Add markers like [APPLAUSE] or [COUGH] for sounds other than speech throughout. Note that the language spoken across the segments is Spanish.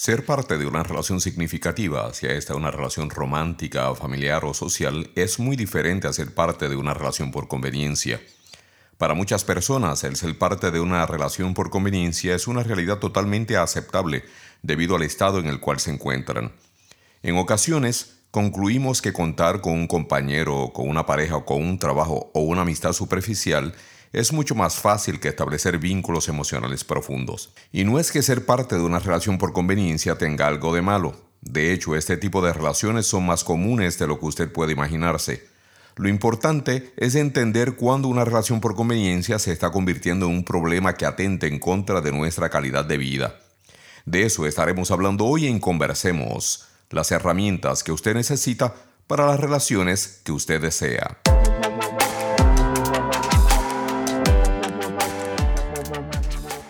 Ser parte de una relación significativa, sea esta una relación romántica, familiar o social, es muy diferente a ser parte de una relación por conveniencia. Para muchas personas, el ser parte de una relación por conveniencia es una realidad totalmente aceptable debido al estado en el cual se encuentran. En ocasiones, concluimos que contar con un compañero, con una pareja o con un trabajo o una amistad superficial es mucho más fácil que establecer vínculos emocionales profundos. Y no es que ser parte de una relación por conveniencia tenga algo de malo. De hecho, este tipo de relaciones son más comunes de lo que usted puede imaginarse. Lo importante es entender cuándo una relación por conveniencia se está convirtiendo en un problema que atente en contra de nuestra calidad de vida. De eso estaremos hablando hoy en Conversemos, las herramientas que usted necesita para las relaciones que usted desea.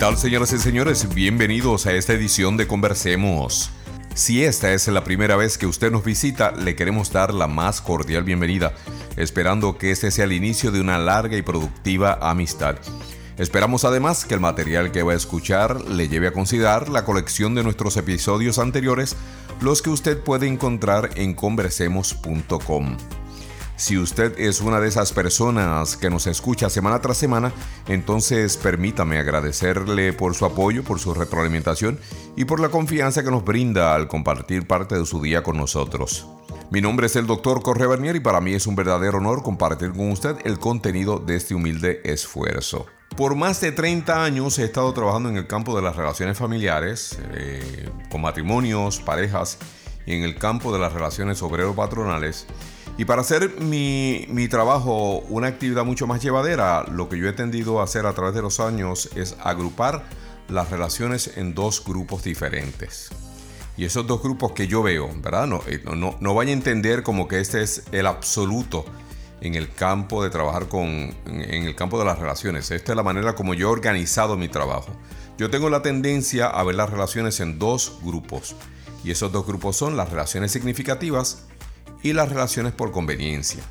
Tal, señoras y señores? Bienvenidos a esta edición de Conversemos. Si esta es la primera vez que usted nos visita, le queremos dar la más cordial bienvenida, esperando que este sea el inicio de una larga y productiva amistad. Esperamos además que el material que va a escuchar le lleve a considerar la colección de nuestros episodios anteriores, los que usted puede encontrar en conversemos.com. Si usted es una de esas personas que nos escucha semana tras semana, entonces permítame agradecerle por su apoyo, por su retroalimentación y por la confianza que nos brinda al compartir parte de su día con nosotros. Mi nombre es el Dr. Correa Bernier y para mí es un verdadero honor compartir con usted el contenido de este humilde esfuerzo. Por más de 30 años he estado trabajando en el campo de las relaciones familiares, eh, con matrimonios, parejas y en el campo de las relaciones obrero-patronales y para hacer mi, trabajo una actividad mucho más llevadera, lo que yo he tendido a hacer a través de los años es agrupar las relaciones en dos grupos diferentes. Y esos dos grupos que yo veo, ¿verdad? No, eh, no, no vaya a entender como que este es el absoluto en el campo de trabajar con, en el campo de las relaciones. Esta es la manera como yo he organizado mi trabajo. Yo tengo la tendencia a ver las relaciones en dos grupos. Y esos dos grupos son las relaciones significativas y las relaciones por conveniencia.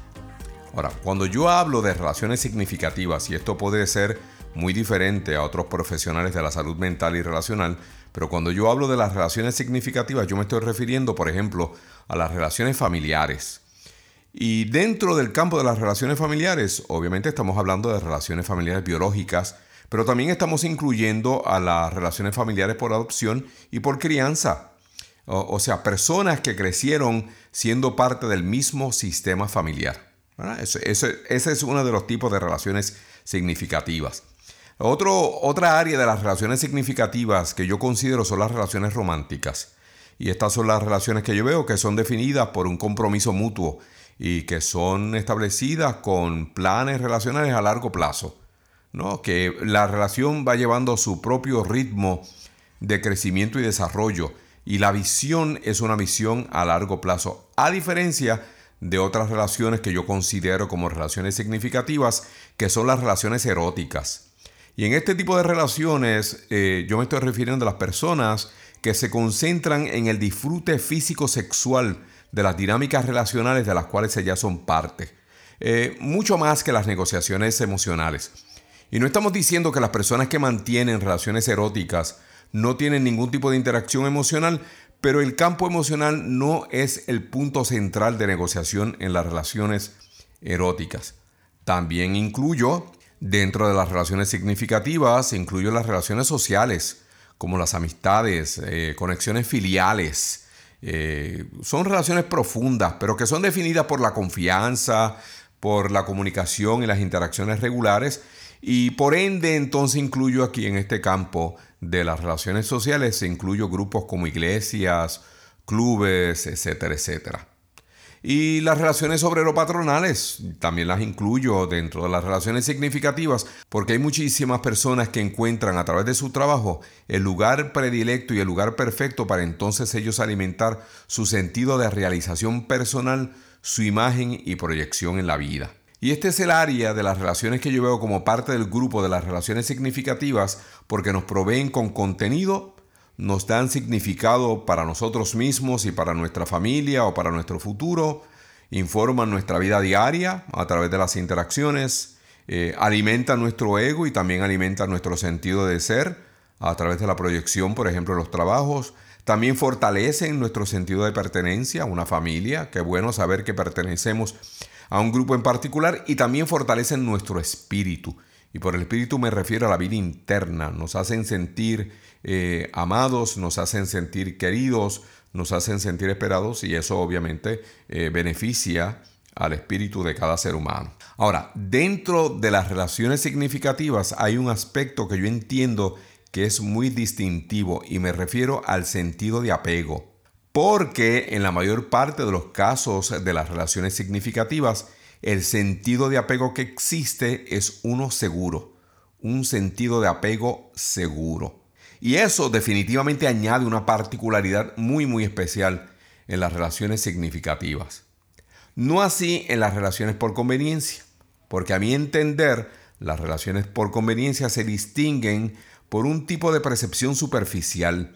Ahora, cuando yo hablo de relaciones significativas, y esto puede ser muy diferente a otros profesionales de la salud mental y relacional, pero cuando yo hablo de las relaciones significativas, yo me estoy refiriendo, por ejemplo, a las relaciones familiares. Y dentro del campo de las relaciones familiares, obviamente estamos hablando de relaciones familiares biológicas, pero también estamos incluyendo a las relaciones familiares por adopción y por crianza. O, sea, personas que crecieron siendo parte del mismo sistema familiar. ese es uno de los tipos de relaciones significativas. Otro, otra área de las relaciones significativas que yo considero son las relaciones románticas. Y estas son las relaciones que yo veo que son definidas por un compromiso mutuo y que son establecidas con planes relacionales a largo plazo. ¿no? Que la relación va llevando su propio ritmo de crecimiento y desarrollo y la visión es una visión a largo plazo, a diferencia de otras relaciones que yo considero como relaciones significativas, que son las relaciones eróticas. Y en este tipo de relaciones eh, yo me estoy refiriendo a las personas que se concentran en el disfrute físico sexual de las dinámicas relacionales de las cuales ellas son parte. Eh, mucho más que las negociaciones emocionales. Y no estamos diciendo que las personas que mantienen relaciones eróticas no tienen ningún tipo de interacción emocional, Pero el campo emocional no es el punto central de negociación en las relaciones eróticas. También incluyo, dentro de las relaciones significativas, incluyo las relaciones sociales, como las amistades, eh, conexiones filiales. Eh, son relaciones profundas, pero que son definidas por la confianza, por la comunicación y las interacciones regulares. Y por ende, entonces incluyo aquí en este campo de las relaciones sociales, incluyo grupos como iglesias, clubes, etcétera, etcétera. Y las relaciones obrero-patronales también las incluyo dentro de las relaciones significativas porque hay muchísimas personas que encuentran a través de su trabajo el lugar predilecto y el lugar perfecto para entonces ellos alimentar su sentido de realización personal, su imagen y proyección en la vida. Y este es el área de las relaciones que yo veo como parte del grupo de las relaciones significativas porque nos proveen con contenido nos dan significado para nosotros mismos y para nuestra familia o para nuestro futuro, informan nuestra vida diaria a través de las interacciones, eh, alimentan nuestro ego y también alimentan nuestro sentido de ser a través de la proyección, por ejemplo, los trabajos. También fortalecen nuestro sentido de pertenencia a una familia. Qué bueno saber que pertenecemos a un grupo en particular y también fortalecen nuestro espíritu. Y por el espíritu me refiero a la vida interna. Nos hacen sentir eh, amados, nos hacen sentir queridos, nos hacen sentir esperados y eso obviamente eh, beneficia al espíritu de cada ser humano. Ahora, dentro de las relaciones significativas hay un aspecto que yo entiendo que es muy distintivo y me refiero al sentido de apego. Porque en la mayor parte de los casos de las relaciones significativas, el sentido de apego que existe es uno seguro, un sentido de apego seguro. Y eso definitivamente añade una particularidad muy muy especial en las relaciones significativas. No así en las relaciones por conveniencia, porque a mi entender las relaciones por conveniencia se distinguen por un tipo de percepción superficial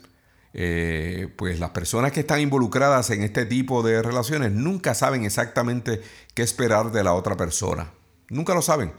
eh, pues las personas que están involucradas en este tipo de relaciones nunca saben exactamente qué esperar de la otra persona. Nunca lo saben.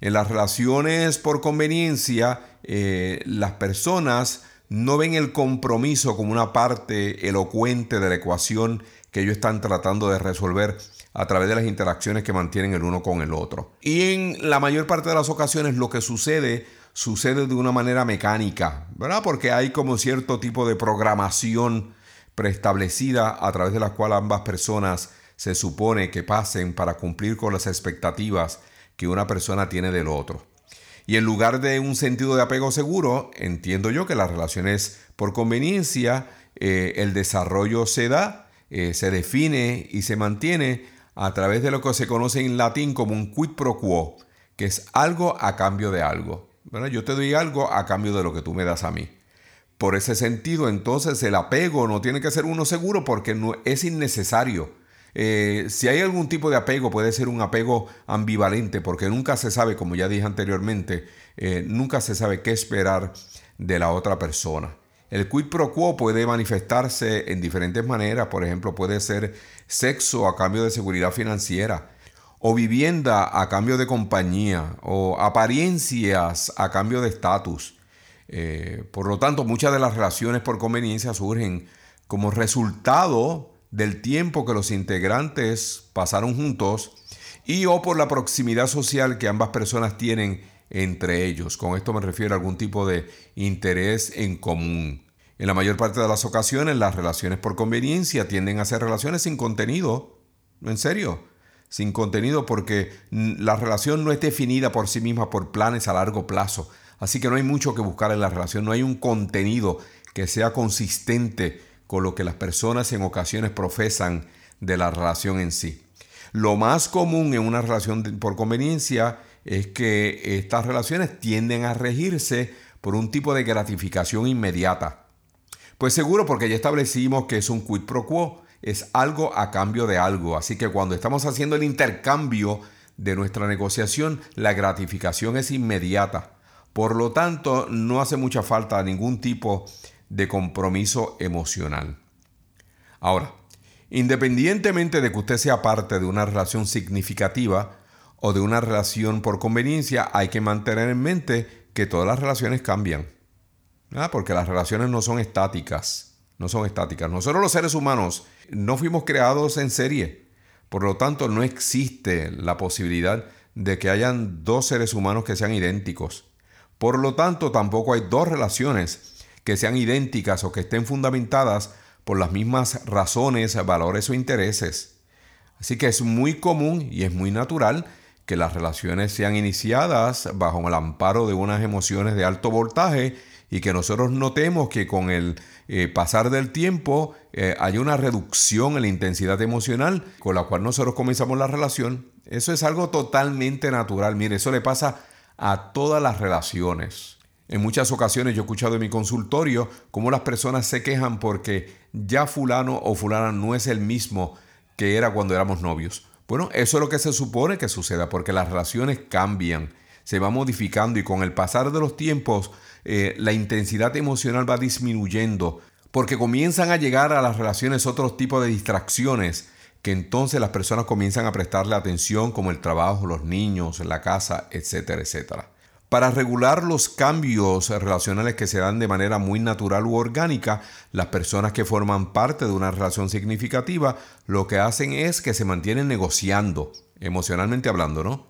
En las relaciones por conveniencia, eh, las personas no ven el compromiso como una parte elocuente de la ecuación que ellos están tratando de resolver a través de las interacciones que mantienen el uno con el otro. Y en la mayor parte de las ocasiones lo que sucede sucede de una manera mecánica, ¿verdad? Porque hay como cierto tipo de programación preestablecida a través de la cual ambas personas se supone que pasen para cumplir con las expectativas que una persona tiene del otro. Y en lugar de un sentido de apego seguro, entiendo yo que las relaciones por conveniencia, eh, el desarrollo se da, eh, se define y se mantiene a través de lo que se conoce en latín como un quid pro quo, que es algo a cambio de algo. Yo te doy algo a cambio de lo que tú me das a mí. Por ese sentido, entonces el apego no tiene que ser uno seguro porque no, es innecesario. Eh, si hay algún tipo de apego, puede ser un apego ambivalente porque nunca se sabe, como ya dije anteriormente, eh, nunca se sabe qué esperar de la otra persona. El quid pro quo puede manifestarse en diferentes maneras, por ejemplo, puede ser sexo a cambio de seguridad financiera, o vivienda a cambio de compañía, o apariencias a cambio de estatus. Eh, por lo tanto, muchas de las relaciones por conveniencia surgen como resultado del tiempo que los integrantes pasaron juntos y o por la proximidad social que ambas personas tienen entre ellos. Con esto me refiero a algún tipo de interés en común. En la mayor parte de las ocasiones, las relaciones por conveniencia tienden a ser relaciones sin contenido. En serio sin contenido porque la relación no es definida por sí misma por planes a largo plazo. Así que no hay mucho que buscar en la relación, no hay un contenido que sea consistente con lo que las personas en ocasiones profesan de la relación en sí. Lo más común en una relación por conveniencia es que estas relaciones tienden a regirse por un tipo de gratificación inmediata. Pues seguro porque ya establecimos que es un quid pro quo es algo a cambio de algo. Así que cuando estamos haciendo el intercambio de nuestra negociación, la gratificación es inmediata. Por lo tanto, no hace mucha falta ningún tipo de compromiso emocional. Ahora, independientemente de que usted sea parte de una relación significativa o de una relación por conveniencia, hay que mantener en mente que todas las relaciones cambian. Porque las relaciones no son estáticas. No son estáticas. Nosotros los seres humanos no fuimos creados en serie. Por lo tanto, no existe la posibilidad de que hayan dos seres humanos que sean idénticos. Por lo tanto, tampoco hay dos relaciones que sean idénticas o que estén fundamentadas por las mismas razones, valores o intereses. Así que es muy común y es muy natural que las relaciones sean iniciadas bajo el amparo de unas emociones de alto voltaje y que nosotros notemos que con el eh, pasar del tiempo eh, hay una reducción en la intensidad emocional con la cual nosotros comenzamos la relación. Eso es algo totalmente natural. Mire, eso le pasa a todas las relaciones. En muchas ocasiones yo he escuchado en mi consultorio cómo las personas se quejan porque ya fulano o fulana no es el mismo que era cuando éramos novios. Bueno, eso es lo que se supone que suceda porque las relaciones cambian, se va modificando y con el pasar de los tiempos eh, la intensidad emocional va disminuyendo porque comienzan a llegar a las relaciones otros tipos de distracciones que entonces las personas comienzan a prestarle atención como el trabajo, los niños, la casa, etcétera, etcétera. Para regular los cambios relacionales que se dan de manera muy natural u orgánica, las personas que forman parte de una relación significativa lo que hacen es que se mantienen negociando, emocionalmente hablando, ¿no?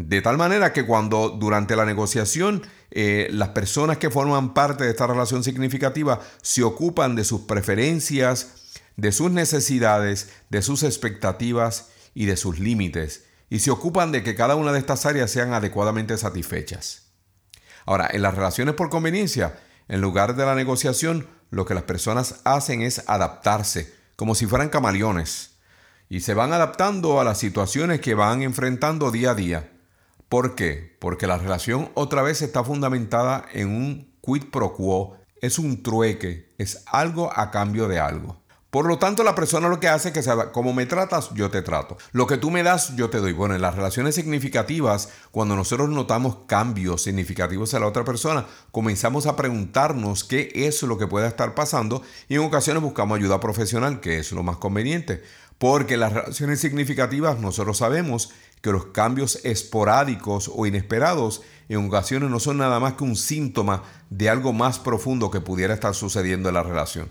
De tal manera que cuando durante la negociación eh, las personas que forman parte de esta relación significativa se ocupan de sus preferencias, de sus necesidades, de sus expectativas y de sus límites, y se ocupan de que cada una de estas áreas sean adecuadamente satisfechas. Ahora, en las relaciones por conveniencia, en lugar de la negociación, lo que las personas hacen es adaptarse, como si fueran camaleones, y se van adaptando a las situaciones que van enfrentando día a día. ¿Por qué? Porque la relación otra vez está fundamentada en un quid pro quo, es un trueque, es algo a cambio de algo. Por lo tanto, la persona lo que hace es que, como me tratas, yo te trato. Lo que tú me das, yo te doy. Bueno, en las relaciones significativas, cuando nosotros notamos cambios significativos en la otra persona, comenzamos a preguntarnos qué es lo que puede estar pasando y en ocasiones buscamos ayuda profesional, que es lo más conveniente. Porque las relaciones significativas nosotros sabemos que los cambios esporádicos o inesperados en ocasiones no son nada más que un síntoma de algo más profundo que pudiera estar sucediendo en la relación.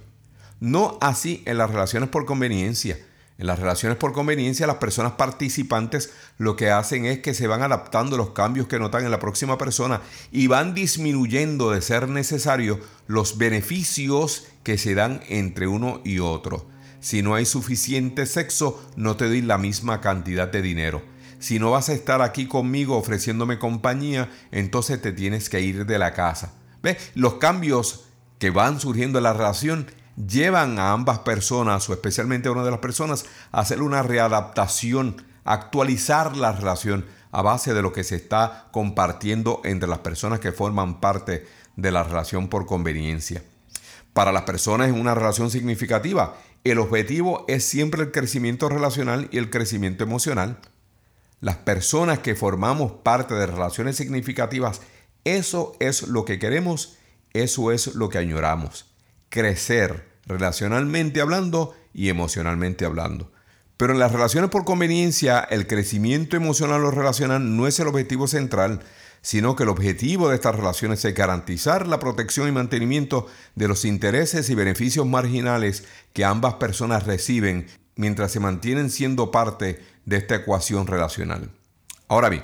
No así en las relaciones por conveniencia. En las relaciones por conveniencia las personas participantes lo que hacen es que se van adaptando a los cambios que notan en la próxima persona y van disminuyendo de ser necesario los beneficios que se dan entre uno y otro. Si no hay suficiente sexo, no te doy la misma cantidad de dinero. Si no vas a estar aquí conmigo ofreciéndome compañía, entonces te tienes que ir de la casa. ¿Ves? Los cambios que van surgiendo en la relación llevan a ambas personas, o especialmente a una de las personas, a hacer una readaptación, actualizar la relación a base de lo que se está compartiendo entre las personas que forman parte de la relación por conveniencia. Para las personas en una relación significativa, el objetivo es siempre el crecimiento relacional y el crecimiento emocional. Las personas que formamos parte de relaciones significativas, eso es lo que queremos, eso es lo que añoramos crecer relacionalmente hablando y emocionalmente hablando. Pero en las relaciones por conveniencia, el crecimiento emocional o relacional no es el objetivo central, sino que el objetivo de estas relaciones es garantizar la protección y mantenimiento de los intereses y beneficios marginales que ambas personas reciben mientras se mantienen siendo parte de esta ecuación relacional. Ahora bien,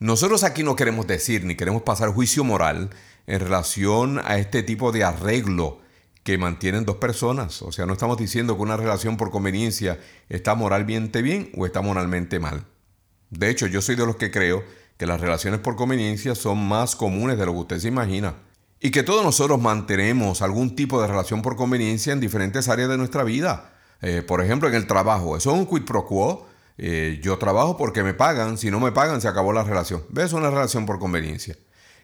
nosotros aquí no queremos decir ni queremos pasar juicio moral en relación a este tipo de arreglo que mantienen dos personas. O sea, no estamos diciendo que una relación por conveniencia está moralmente bien o está moralmente mal. De hecho, yo soy de los que creo que las relaciones por conveniencia son más comunes de lo que usted se imagina. Y que todos nosotros mantenemos algún tipo de relación por conveniencia en diferentes áreas de nuestra vida. Eh, por ejemplo, en el trabajo. Eso es un quid pro quo. Eh, yo trabajo porque me pagan. Si no me pagan, se acabó la relación. ¿Ves? Una relación por conveniencia.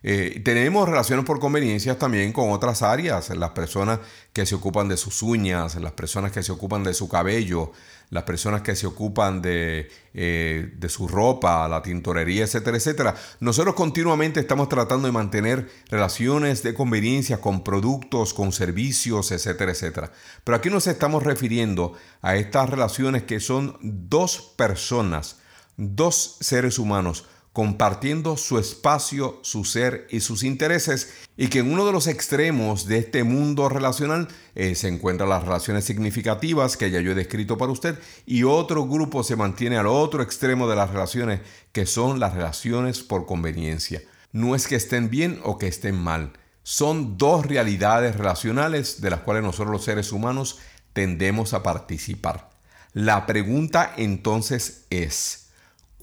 Eh, tenemos relaciones por conveniencias también con otras áreas, las personas que se ocupan de sus uñas, las personas que se ocupan de su cabello, las personas que se ocupan de, eh, de su ropa, la tintorería, etcétera, etcétera. Nosotros continuamente estamos tratando de mantener relaciones de conveniencia con productos, con servicios, etcétera, etcétera. Pero aquí nos estamos refiriendo a estas relaciones que son dos personas, dos seres humanos compartiendo su espacio, su ser y sus intereses, y que en uno de los extremos de este mundo relacional eh, se encuentran las relaciones significativas que ya yo he descrito para usted, y otro grupo se mantiene al otro extremo de las relaciones, que son las relaciones por conveniencia. No es que estén bien o que estén mal, son dos realidades relacionales de las cuales nosotros los seres humanos tendemos a participar. La pregunta entonces es,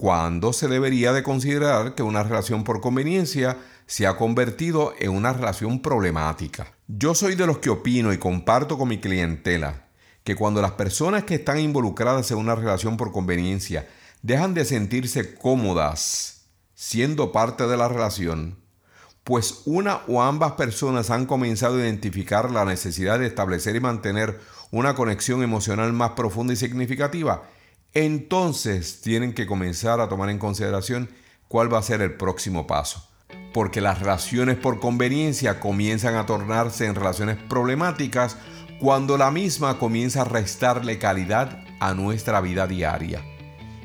¿Cuándo se debería de considerar que una relación por conveniencia se ha convertido en una relación problemática. Yo soy de los que opino y comparto con mi clientela que cuando las personas que están involucradas en una relación por conveniencia dejan de sentirse cómodas siendo parte de la relación, pues una o ambas personas han comenzado a identificar la necesidad de establecer y mantener una conexión emocional más profunda y significativa, entonces tienen que comenzar a tomar en consideración cuál va a ser el próximo paso. Porque las relaciones por conveniencia comienzan a tornarse en relaciones problemáticas cuando la misma comienza a restarle calidad a nuestra vida diaria.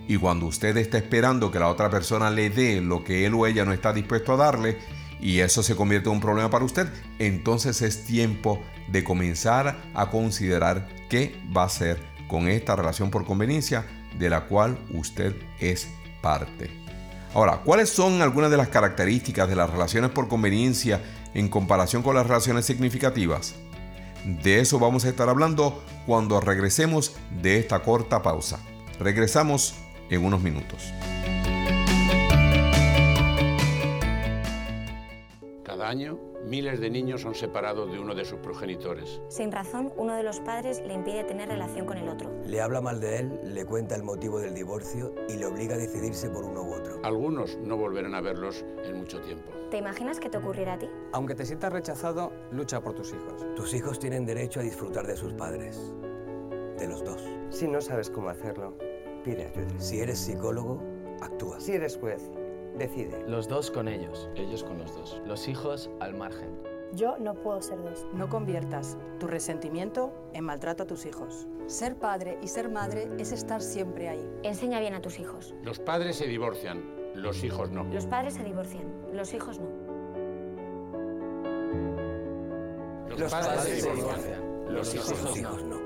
Y cuando usted está esperando que la otra persona le dé lo que él o ella no está dispuesto a darle, y eso se convierte en un problema para usted, entonces es tiempo de comenzar a considerar qué va a hacer con esta relación por conveniencia de la cual usted es parte. Ahora, ¿cuáles son algunas de las características de las relaciones por conveniencia en comparación con las relaciones significativas? De eso vamos a estar hablando cuando regresemos de esta corta pausa. Regresamos en unos minutos. Cada año miles de niños son separados de uno de sus progenitores. Sin razón, uno de los padres le impide tener relación con el otro. Le habla mal de él, le cuenta el motivo del divorcio y le obliga a decidirse por uno u otro. Algunos no volverán a verlos en mucho tiempo. ¿Te imaginas que te ocurriera a ti? Aunque te sientas rechazado, lucha por tus hijos. Tus hijos tienen derecho a disfrutar de sus padres. De los dos. Si no sabes cómo hacerlo, pide ayuda. Si eres psicólogo, actúa. Si eres juez, decide. Los dos con ellos. Ellos con los dos. Los hijos al margen. Yo no puedo ser dos. No conviertas tu resentimiento en maltrato a tus hijos. Ser padre y ser madre es estar siempre ahí. Enseña bien a tus hijos. Los padres se divorcian, los hijos no. Los padres se divorcian, los hijos no. Los, los padres, padres, se divorcian, los, hijos, los hijos no.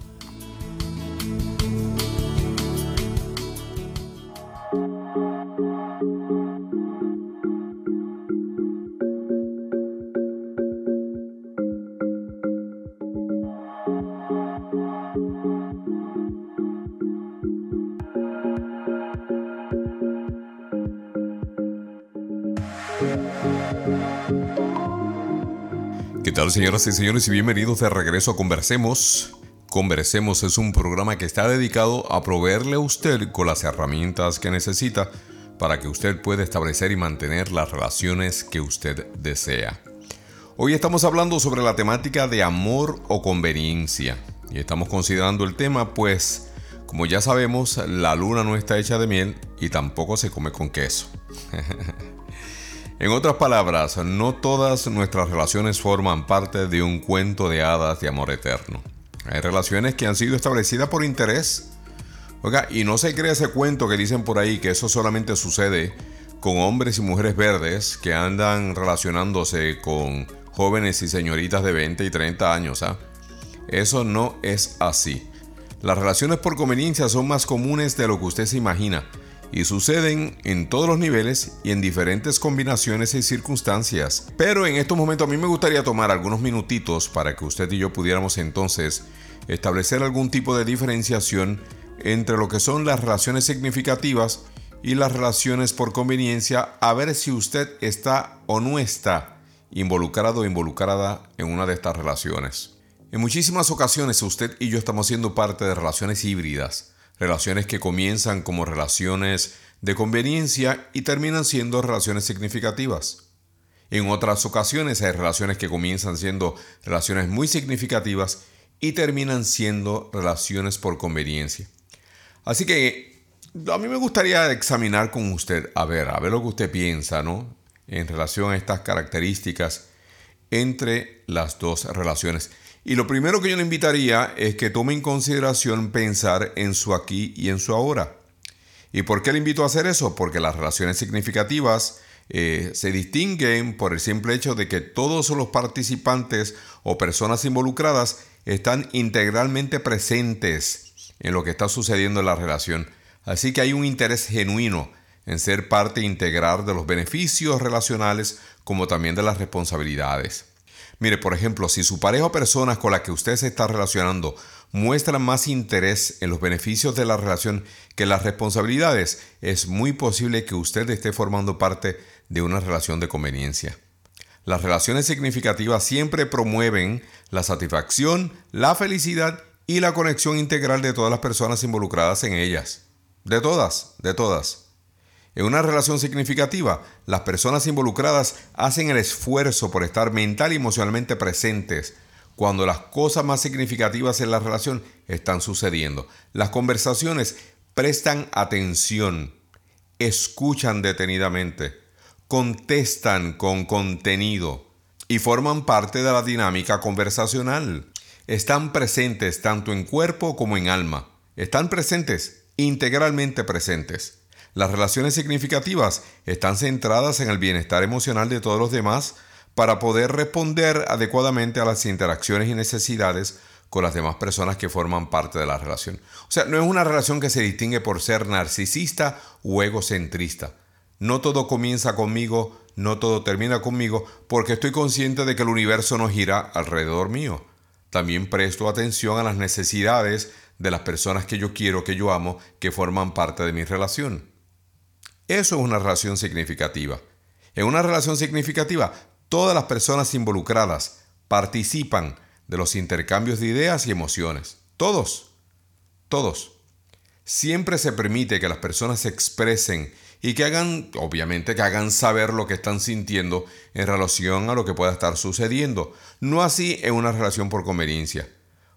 Tal señoras y señores y bienvenidos de regreso a Conversemos? Conversemos es un programa que está dedicado a proveerle a usted con las herramientas que necesita para que usted pueda establecer y mantener las relaciones que usted desea. Hoy estamos hablando sobre la temática de amor o conveniencia y estamos considerando el tema pues como ya sabemos la luna no está hecha de miel y tampoco se come con queso. [LAUGHS] En otras palabras, no todas nuestras relaciones forman parte de un cuento de hadas de amor eterno. Hay relaciones que han sido establecidas por interés. Oiga, y no se crea ese cuento que dicen por ahí que eso solamente sucede con hombres y mujeres verdes que andan relacionándose con jóvenes y señoritas de 20 y 30 años. ¿ah? Eso no es así. Las relaciones por conveniencia son más comunes de lo que usted se imagina y suceden en todos los niveles y en diferentes combinaciones y circunstancias. Pero en estos momentos a mí me gustaría tomar algunos minutitos para que usted y yo pudiéramos entonces establecer algún tipo de diferenciación entre lo que son las relaciones significativas y las relaciones por conveniencia a ver si usted está o no está involucrado o involucrada en una de estas relaciones. En muchísimas ocasiones usted y yo estamos siendo parte de relaciones híbridas, relaciones que comienzan como relaciones de conveniencia y terminan siendo relaciones significativas. En otras ocasiones hay relaciones que comienzan siendo relaciones muy significativas y terminan siendo relaciones por conveniencia. Así que a mí me gustaría examinar con usted, a ver, a ver lo que usted piensa, ¿no? En relación a estas características entre las dos relaciones. Y lo primero que yo le invitaría es que tome en consideración pensar en su aquí y en su ahora. ¿Y por qué le invito a hacer eso? Porque las relaciones significativas eh, se distinguen por el simple hecho de que todos los participantes o personas involucradas están integralmente presentes en lo que está sucediendo en la relación. Así que hay un interés genuino en ser parte integral de los beneficios relacionales como también de las responsabilidades. Mire, por ejemplo, si su pareja o personas con las que usted se está relacionando muestran más interés en los beneficios de la relación que las responsabilidades, es muy posible que usted esté formando parte de una relación de conveniencia. Las relaciones significativas siempre promueven la satisfacción, la felicidad y la conexión integral de todas las personas involucradas en ellas. De todas, de todas. En una relación significativa, las personas involucradas hacen el esfuerzo por estar mental y emocionalmente presentes cuando las cosas más significativas en la relación están sucediendo. Las conversaciones prestan atención, escuchan detenidamente, contestan con contenido y forman parte de la dinámica conversacional. Están presentes tanto en cuerpo como en alma. Están presentes, integralmente presentes. Las relaciones significativas están centradas en el bienestar emocional de todos los demás para poder responder adecuadamente a las interacciones y necesidades con las demás personas que forman parte de la relación. O sea, no es una relación que se distingue por ser narcisista o egocentrista. No todo comienza conmigo, no todo termina conmigo, porque estoy consciente de que el universo no gira alrededor mío. También presto atención a las necesidades de las personas que yo quiero, que yo amo, que forman parte de mi relación. Eso es una relación significativa. En una relación significativa, todas las personas involucradas participan de los intercambios de ideas y emociones. Todos. Todos. Siempre se permite que las personas se expresen y que hagan, obviamente, que hagan saber lo que están sintiendo en relación a lo que pueda estar sucediendo. No así en una relación por conveniencia.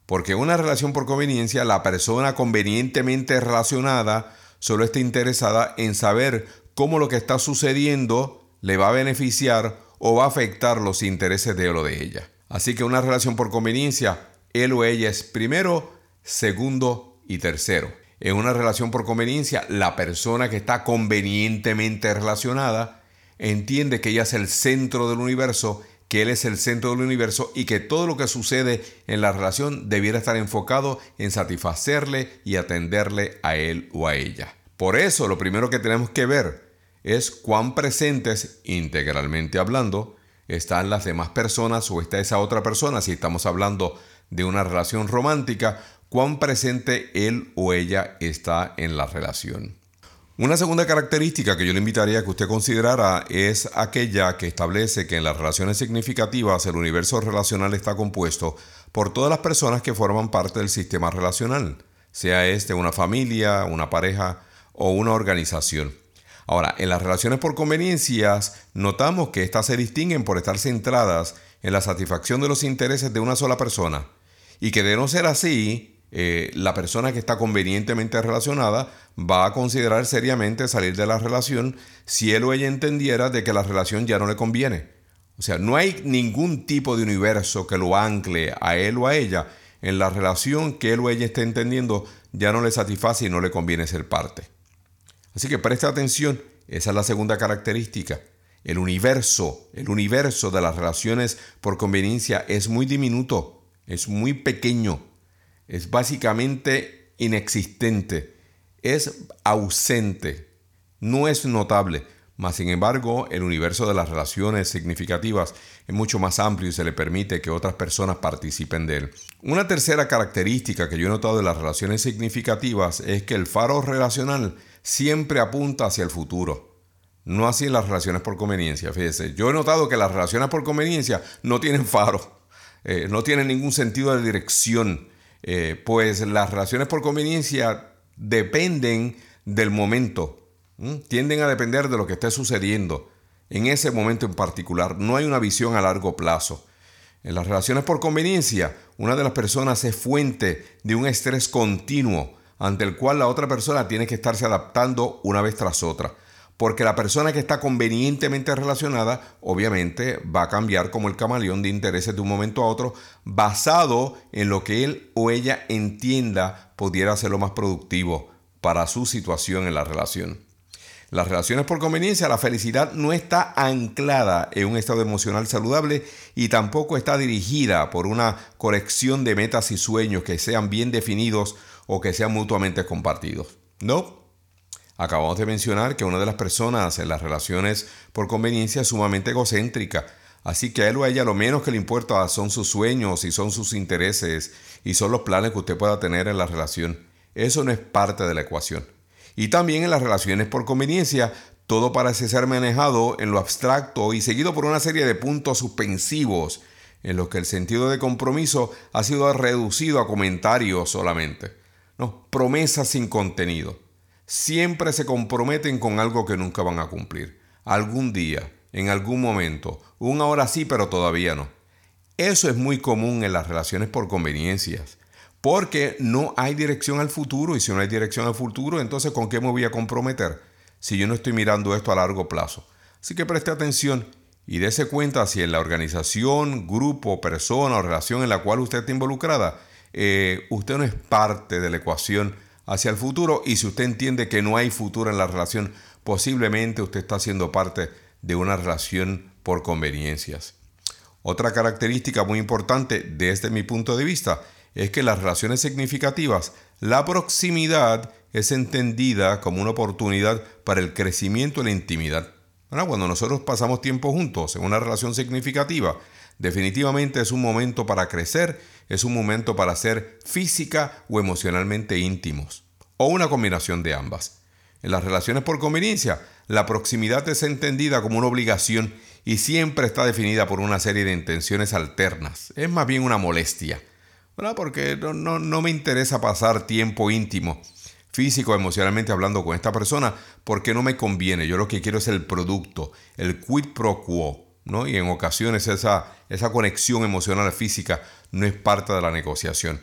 Porque en una relación por conveniencia, la persona convenientemente relacionada solo está interesada en saber cómo lo que está sucediendo le va a beneficiar o va a afectar los intereses de él o de ella. Así que una relación por conveniencia, él o ella es primero, segundo y tercero. En una relación por conveniencia, la persona que está convenientemente relacionada entiende que ella es el centro del universo, que él es el centro del universo y que todo lo que sucede en la relación debiera estar enfocado en satisfacerle y atenderle a él o a ella. Por eso lo primero que tenemos que ver es cuán presentes, integralmente hablando, están las demás personas o está esa otra persona, si estamos hablando de una relación romántica, cuán presente él o ella está en la relación. Una segunda característica que yo le invitaría a que usted considerara es aquella que establece que en las relaciones significativas el universo relacional está compuesto por todas las personas que forman parte del sistema relacional, sea este una familia, una pareja o una organización. Ahora, en las relaciones por conveniencias notamos que éstas se distinguen por estar centradas en la satisfacción de los intereses de una sola persona y que de no ser así, eh, la persona que está convenientemente relacionada va a considerar seriamente salir de la relación si él o ella entendiera de que la relación ya no le conviene. O sea, no hay ningún tipo de universo que lo ancle a él o a ella en la relación que él o ella esté entendiendo ya no le satisface y no le conviene ser parte. Así que preste atención, esa es la segunda característica. El universo, el universo de las relaciones por conveniencia es muy diminuto, es muy pequeño es básicamente inexistente, es ausente, no es notable. Mas, sin embargo, el universo de las relaciones significativas es mucho más amplio y se le permite que otras personas participen de él. Una tercera característica que yo he notado de las relaciones significativas es que el faro relacional siempre apunta hacia el futuro. No así en las relaciones por conveniencia. Fíjese, yo he notado que las relaciones por conveniencia no tienen faro, eh, no tienen ningún sentido de dirección, eh, pues las relaciones por conveniencia dependen del momento tienden a depender de lo que esté sucediendo en ese momento en particular. No hay una visión a largo plazo. En las relaciones por conveniencia, una de las personas es fuente de un estrés continuo ante el cual la otra persona tiene que estarse adaptando una vez tras otra. Porque la persona que está convenientemente relacionada, obviamente, va a cambiar como el camaleón de intereses de un momento a otro, basado en lo que él o ella entienda pudiera ser lo más productivo para su situación en la relación. Las relaciones por conveniencia, la felicidad no está anclada en un estado emocional saludable y tampoco está dirigida por una colección de metas y sueños que sean bien definidos o que sean mutuamente compartidos. No. Acabamos de mencionar que una de las personas en las relaciones por conveniencia es sumamente egocéntrica. Así que a él o a ella lo menos que le importa son sus sueños y son sus intereses y son los planes que usted pueda tener en la relación. Eso no es parte de la ecuación. Y también en las relaciones por conveniencia, todo parece ser manejado en lo abstracto y seguido por una serie de puntos suspensivos en los que el sentido de compromiso ha sido reducido a comentarios solamente. No, promesas sin contenido. Siempre se comprometen con algo que nunca van a cumplir. Algún día, en algún momento, un ahora sí, pero todavía no. Eso es muy común en las relaciones por conveniencias. Porque no hay dirección al futuro y si no hay dirección al futuro, entonces ¿con qué me voy a comprometer si yo no estoy mirando esto a largo plazo? Así que preste atención y dése cuenta si en la organización, grupo, persona o relación en la cual usted está involucrada, eh, usted no es parte de la ecuación hacia el futuro y si usted entiende que no hay futuro en la relación, posiblemente usted está siendo parte de una relación por conveniencias. Otra característica muy importante desde mi punto de vista es que las relaciones significativas, la proximidad es entendida como una oportunidad para el crecimiento y la intimidad. Cuando nosotros pasamos tiempo juntos en una relación significativa, definitivamente es un momento para crecer, es un momento para ser física o emocionalmente íntimos, o una combinación de ambas. En las relaciones por conveniencia, la proximidad es entendida como una obligación y siempre está definida por una serie de intenciones alternas. Es más bien una molestia. Porque no, me interesa pasar tiempo íntimo, físico, emocionalmente hablando con esta persona, porque no me conviene. Yo lo que quiero es el producto, el quid pro quo. ¿No? Y en ocasiones esa, esa conexión emocional física no es parte de la negociación.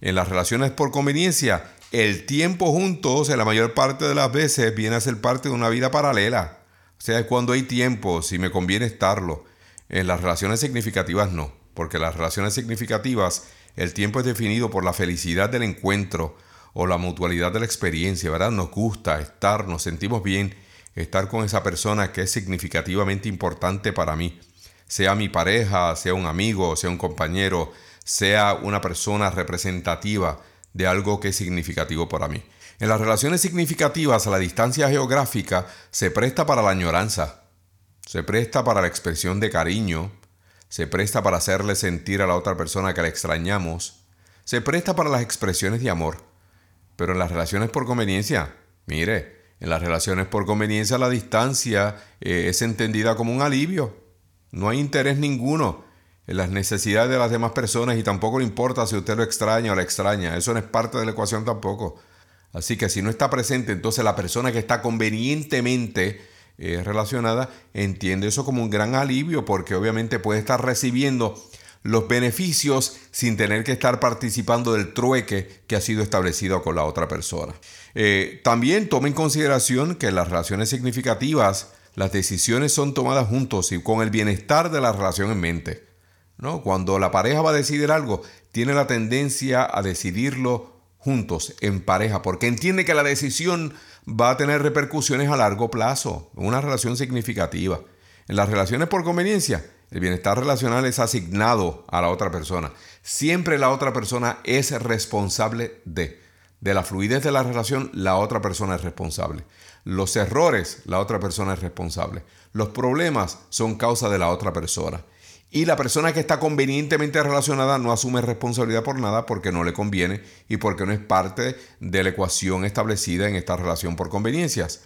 En las relaciones por conveniencia, el tiempo juntos, en la mayor parte de las veces, viene a ser parte de una vida paralela. O sea, es cuando hay tiempo, si me conviene estarlo. En las relaciones significativas no, porque las relaciones significativas el tiempo es definido por la felicidad del encuentro o la mutualidad de la experiencia, ¿verdad? Nos gusta estar, nos sentimos bien, estar con esa persona que es significativamente importante para mí. Sea mi pareja, sea un amigo, sea un compañero, sea una persona representativa de algo que es significativo para mí. En las relaciones significativas, la distancia geográfica se presta para la añoranza, se presta para la expresión de cariño, se presta para hacerle sentir a la otra persona que la extrañamos, se presta para las expresiones de amor. Pero en las relaciones por conveniencia, mire, en las relaciones por conveniencia la distancia eh, es entendida como un alivio. No hay interés ninguno en las necesidades de las demás personas y tampoco le importa si usted lo extraña o la extraña. Eso no es parte de la ecuación tampoco. Así que si no está presente, entonces la persona que está convenientemente eh, relacionada, entiende eso como un gran alivio porque obviamente puede estar recibiendo los beneficios sin tener que estar participando del trueque que ha sido establecido con la otra persona. Eh, también tome en consideración que en las relaciones significativas las decisiones son tomadas juntos y con el bienestar de la relación en mente. ¿no? Cuando la pareja va a decidir algo, tiene la tendencia a decidirlo juntos, en pareja, porque entiende que la decisión va a tener repercusiones a largo plazo, una relación significativa. En las relaciones por conveniencia, el bienestar relacional es asignado a la otra persona. Siempre la otra persona es responsable de. De la fluidez de la relación, la otra persona es responsable. Los errores, la otra persona es responsable. Los problemas son causa de la otra persona. Y la persona que está convenientemente relacionada no asume responsabilidad por nada porque no le conviene y porque no es parte de la ecuación establecida en esta relación por conveniencias.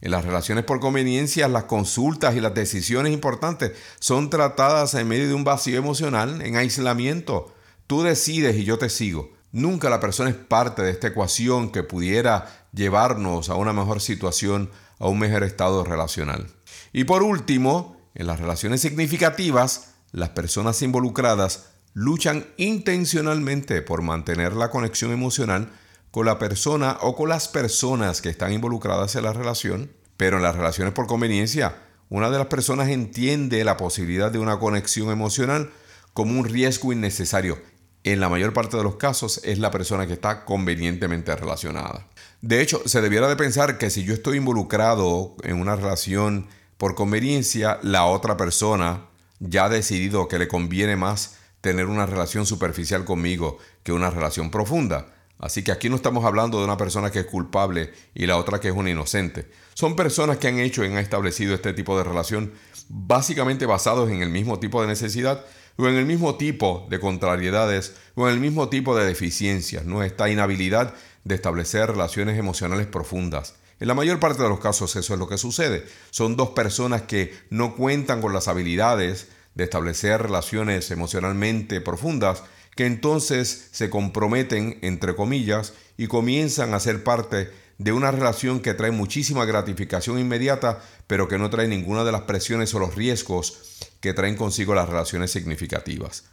En las relaciones por conveniencia, las consultas y las decisiones importantes son tratadas en medio de un vacío emocional, en aislamiento. Tú decides y yo te sigo. Nunca la persona es parte de esta ecuación que pudiera llevarnos a una mejor situación, a un mejor estado relacional. Y por último, en las relaciones significativas, las personas involucradas luchan intencionalmente por mantener la conexión emocional con la persona o con las personas que están involucradas en la relación, pero en las relaciones por conveniencia, una de las personas entiende la posibilidad de una conexión emocional como un riesgo innecesario. En la mayor parte de los casos es la persona que está convenientemente relacionada. De hecho, se debiera de pensar que si yo estoy involucrado en una relación por conveniencia, la otra persona ya ha decidido que le conviene más tener una relación superficial conmigo que una relación profunda. Así que aquí no estamos hablando de una persona que es culpable y la otra que es una inocente. Son personas que han hecho y han establecido este tipo de relación básicamente basados en el mismo tipo de necesidad o en el mismo tipo de contrariedades o en el mismo tipo de deficiencias, ¿no? Esta inhabilidad de establecer relaciones emocionales profundas. En la mayor parte de los casos eso es lo que sucede. Son dos personas que no cuentan con las habilidades de establecer relaciones emocionalmente profundas, que entonces se comprometen, entre comillas, y comienzan a ser parte de una relación que trae muchísima gratificación inmediata, pero que no trae ninguna de las presiones o los riesgos que traen consigo las relaciones significativas.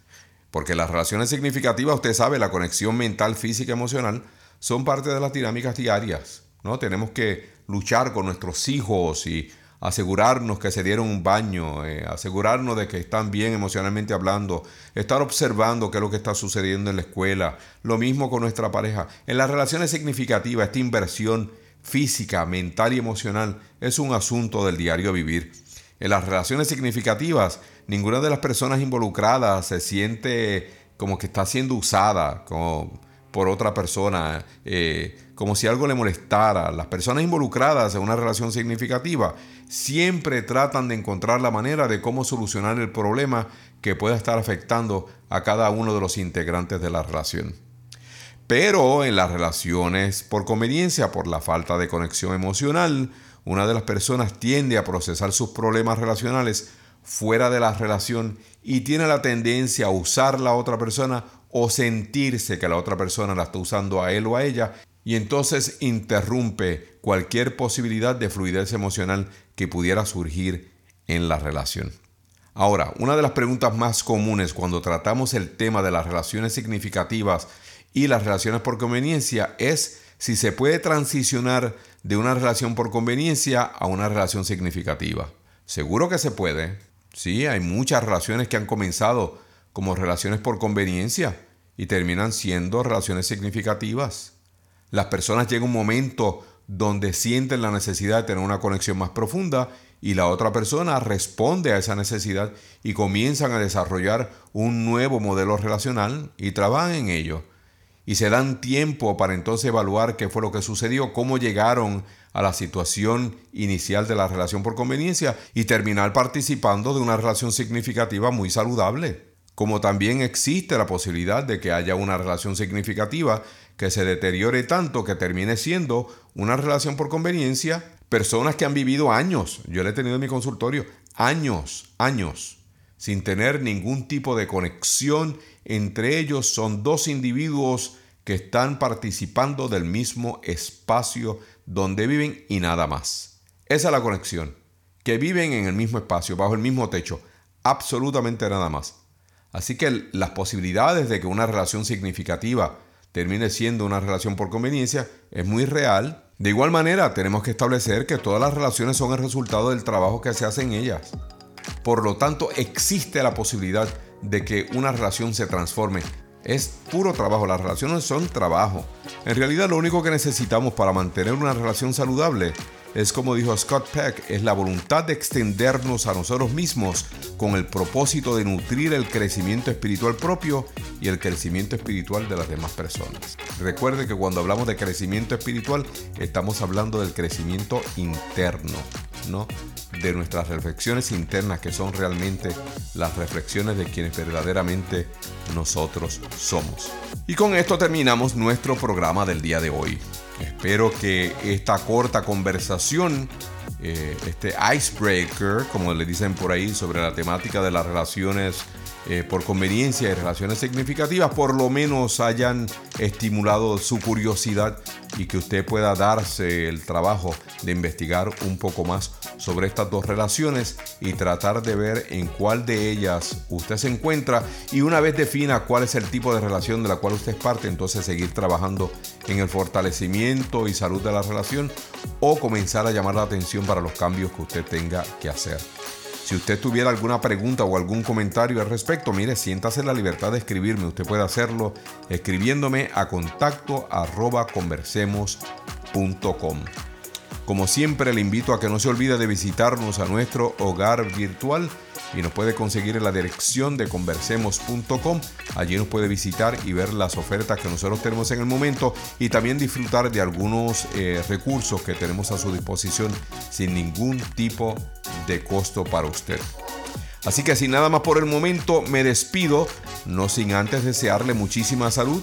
Porque las relaciones significativas, usted sabe, la conexión mental, física, emocional, son parte de las dinámicas diarias. ¿no? Tenemos que luchar con nuestros hijos y asegurarnos que se dieron un baño, eh, asegurarnos de que están bien emocionalmente hablando, estar observando qué es lo que está sucediendo en la escuela, lo mismo con nuestra pareja. En las relaciones significativas, esta inversión física, mental y emocional es un asunto del diario vivir. En las relaciones significativas, ninguna de las personas involucradas se siente como que está siendo usada, por otra persona, eh, como si algo le molestara. Las personas involucradas en una relación significativa siempre tratan de encontrar la manera de cómo solucionar el problema que pueda estar afectando a cada uno de los integrantes de la relación. Pero en las relaciones por conveniencia, por la falta de conexión emocional, una de las personas tiende a procesar sus problemas relacionales fuera de la relación y tiene la tendencia a usar la otra persona o sentirse que la otra persona la está usando a él o a ella y entonces interrumpe cualquier posibilidad de fluidez emocional que pudiera surgir en la relación. Ahora, una de las preguntas más comunes cuando tratamos el tema de las relaciones significativas y las relaciones por conveniencia es si se puede transicionar de una relación por conveniencia a una relación significativa. Seguro que se puede. Sí, hay muchas relaciones que han comenzado como relaciones por conveniencia y terminan siendo relaciones significativas. Las personas llegan un momento donde sienten la necesidad de tener una conexión más profunda y la otra persona responde a esa necesidad y comienzan a desarrollar un nuevo modelo relacional y trabajan en ello. Y se dan tiempo para entonces evaluar qué fue lo que sucedió, cómo llegaron a la situación inicial de la relación por conveniencia y terminar participando de una relación significativa muy saludable. Como también existe la posibilidad de que haya una relación significativa que se deteriore tanto que termine siendo una relación por conveniencia, personas que han vivido años, yo le he tenido en mi consultorio, años, años, sin tener ningún tipo de conexión entre ellos, son dos individuos que están participando del mismo espacio donde viven y nada más. Esa es la conexión, que viven en el mismo espacio, bajo el mismo techo, absolutamente nada más. Así que las posibilidades de que una relación significativa termine siendo una relación por conveniencia es muy real. De igual manera, tenemos que establecer que todas las relaciones son el resultado del trabajo que se hace en ellas. Por lo tanto, existe la posibilidad de que una relación se transforme. Es puro trabajo, las relaciones son trabajo. En realidad lo único que necesitamos para mantener una relación saludable es como dijo Scott Peck, es la voluntad de extendernos a nosotros mismos con el propósito de nutrir el crecimiento espiritual propio y el crecimiento espiritual de las demás personas. Recuerde que cuando hablamos de crecimiento espiritual estamos hablando del crecimiento interno, ¿no? De nuestras reflexiones internas que son realmente las reflexiones de quienes verdaderamente nosotros somos. Y con esto terminamos nuestro programa del día de hoy. Espero que esta corta conversación eh, este icebreaker, como le dicen por ahí, sobre la temática de las relaciones eh, por conveniencia y relaciones significativas, por lo menos hayan estimulado su curiosidad y que usted pueda darse el trabajo de investigar un poco más sobre estas dos relaciones y tratar de ver en cuál de ellas usted se encuentra y una vez defina cuál es el tipo de relación de la cual usted es parte, entonces seguir trabajando en el fortalecimiento y salud de la relación o comenzar a llamar la atención para los cambios que usted tenga que hacer. Si usted tuviera alguna pregunta o algún comentario al respecto, mire, siéntase la libertad de escribirme. Usted puede hacerlo escribiéndome a contacto conversemos.com. Como siempre, le invito a que no se olvide de visitarnos a nuestro hogar virtual y nos puede conseguir en la dirección de conversemos.com. Allí nos puede visitar y ver las ofertas que nosotros tenemos en el momento y también disfrutar de algunos eh, recursos que tenemos a su disposición sin ningún tipo de costo para usted. Así que sin nada más por el momento, me despido, no sin antes desearle muchísima salud,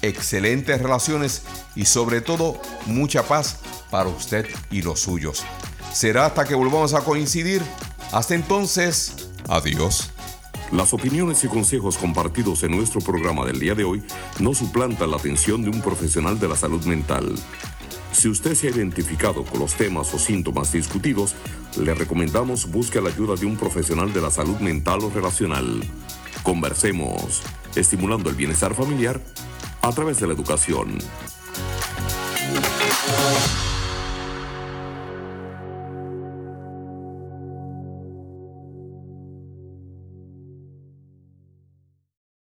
excelentes relaciones y sobre todo mucha paz para usted y los suyos. Será hasta que volvamos a coincidir. Hasta entonces, adiós. Las opiniones y consejos compartidos en nuestro programa del día de hoy no suplantan la atención de un profesional de la salud mental. Si usted se ha identificado con los temas o síntomas discutidos, le recomendamos busque la ayuda de un profesional de la salud mental o relacional. Conversemos, estimulando el bienestar familiar a través de la educación.